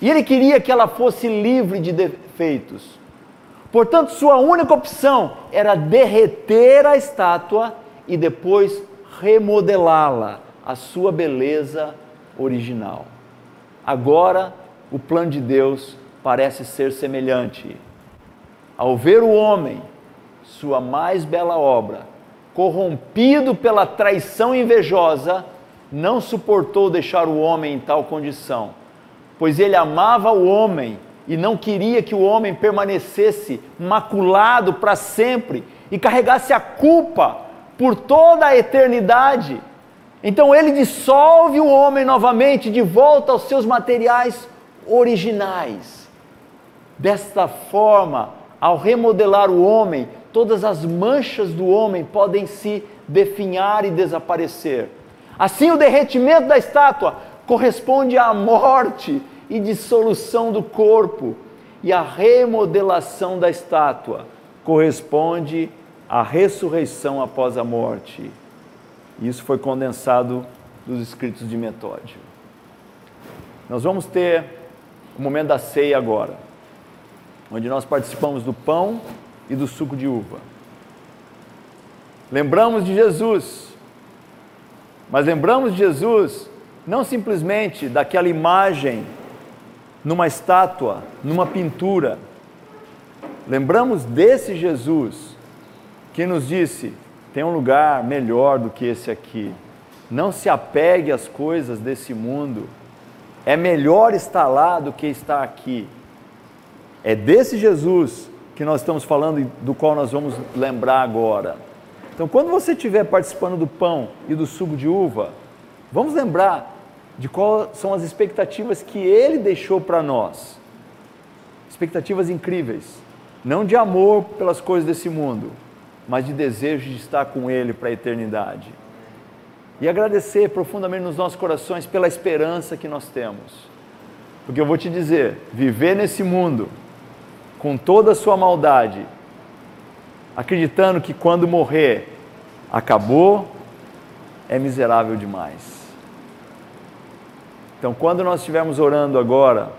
E ele queria que ela fosse livre de defeitos. Portanto, sua única opção era derreter a estátua e depois remodelá-la à sua beleza original. Agora, o plano de Deus parece ser semelhante. Ao ver o homem, sua mais bela obra, corrompido pela traição invejosa, não suportou deixar o homem em tal condição, pois ele amava o homem e não queria que o homem permanecesse maculado para sempre e carregasse a culpa por toda a eternidade. Então ele dissolve o homem novamente de volta aos seus materiais originais. Desta forma, ao remodelar o homem, todas as manchas do homem podem se definhar e desaparecer Assim, o derretimento da estátua corresponde à morte e dissolução do corpo, e a remodelação da estátua corresponde à ressurreição após a morte. Isso foi condensado dos escritos de Metódio. Nós vamos ter o momento da ceia agora, onde nós participamos do pão e do suco de uva. Lembramos de Jesus mas lembramos de Jesus não simplesmente daquela imagem numa estátua, numa pintura. Lembramos desse Jesus que nos disse: tem um lugar melhor do que esse aqui. Não se apegue às coisas desse mundo. É melhor estar lá do que estar aqui. É desse Jesus que nós estamos falando e do qual nós vamos lembrar agora. Então, quando você estiver participando do pão e do suco de uva, vamos lembrar de quais são as expectativas que ele deixou para nós. Expectativas incríveis, não de amor pelas coisas desse mundo, mas de desejo de estar com ele para a eternidade. E agradecer profundamente nos nossos corações pela esperança que nós temos. Porque eu vou te dizer, viver nesse mundo com toda a sua maldade, acreditando que quando morrer acabou, é miserável demais. Então, quando nós estivermos orando agora,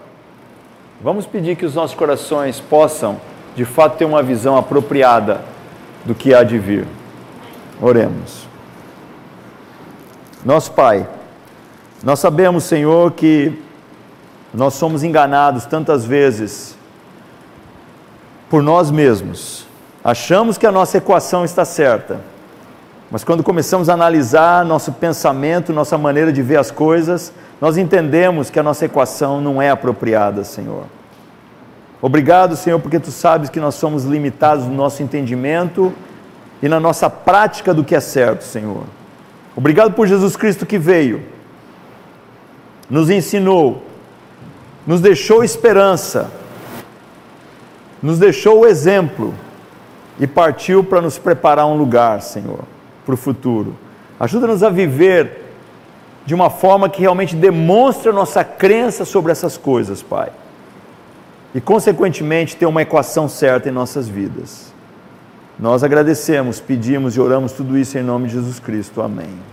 vamos pedir que os nossos corações possam, de fato, ter uma visão apropriada do que há de vir. Oremos. Nosso Pai, nós sabemos, Senhor, que nós somos enganados tantas vezes por nós mesmos Achamos que a nossa equação está certa, Mas quando começamos a analisar nosso pensamento, nossa maneira de ver as coisas, nós entendemos que a nossa equação não é apropriada, Senhor. Obrigado, Senhor, porque tu sabes que nós somos limitados no nosso entendimento e na nossa prática do que é certo, Senhor. Obrigado por Jesus Cristo que veio, nos ensinou, nos deixou esperança, nos deixou o exemplo e partiu para nos preparar um lugar, Senhor, para o futuro. Ajuda-nos a viver de uma forma que realmente demonstre a nossa crença sobre essas coisas, Pai. E, consequentemente, ter uma equação certa em nossas vidas. Nós agradecemos, pedimos e oramos tudo isso em nome de Jesus Cristo. Amém.